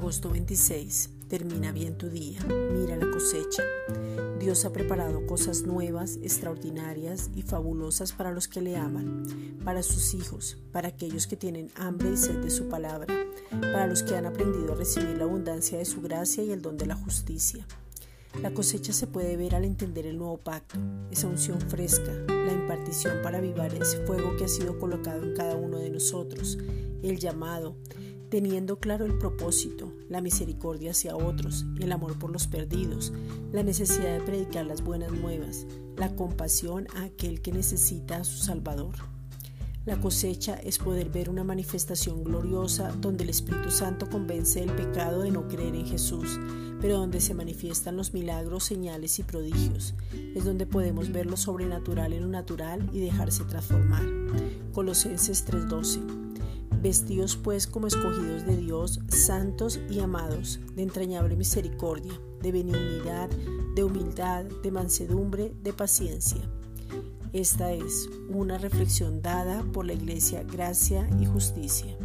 26. Termina bien tu día. Mira la cosecha. Dios ha preparado cosas nuevas, extraordinarias y fabulosas para los que le aman, para sus hijos, para aquellos que tienen hambre y sed de su palabra, para los que han aprendido a recibir la abundancia de su gracia y el don de la justicia. La cosecha se puede ver al entender el nuevo pacto, esa unción fresca, la impartición para avivar ese fuego que ha sido colocado en cada uno de nosotros, el llamado, teniendo claro el propósito, la misericordia hacia otros, el amor por los perdidos, la necesidad de predicar las buenas nuevas, la compasión a aquel que necesita a su Salvador. La cosecha es poder ver una manifestación gloriosa donde el Espíritu Santo convence del pecado de no creer en Jesús, pero donde se manifiestan los milagros, señales y prodigios. Es donde podemos ver lo sobrenatural en lo natural y dejarse transformar. Colosenses 3:12. Vestidos pues como escogidos de Dios, santos y amados, de entrañable misericordia, de benignidad, de humildad, de mansedumbre, de paciencia esta es una reflexión dada por la Iglesia Gracia y Justicia.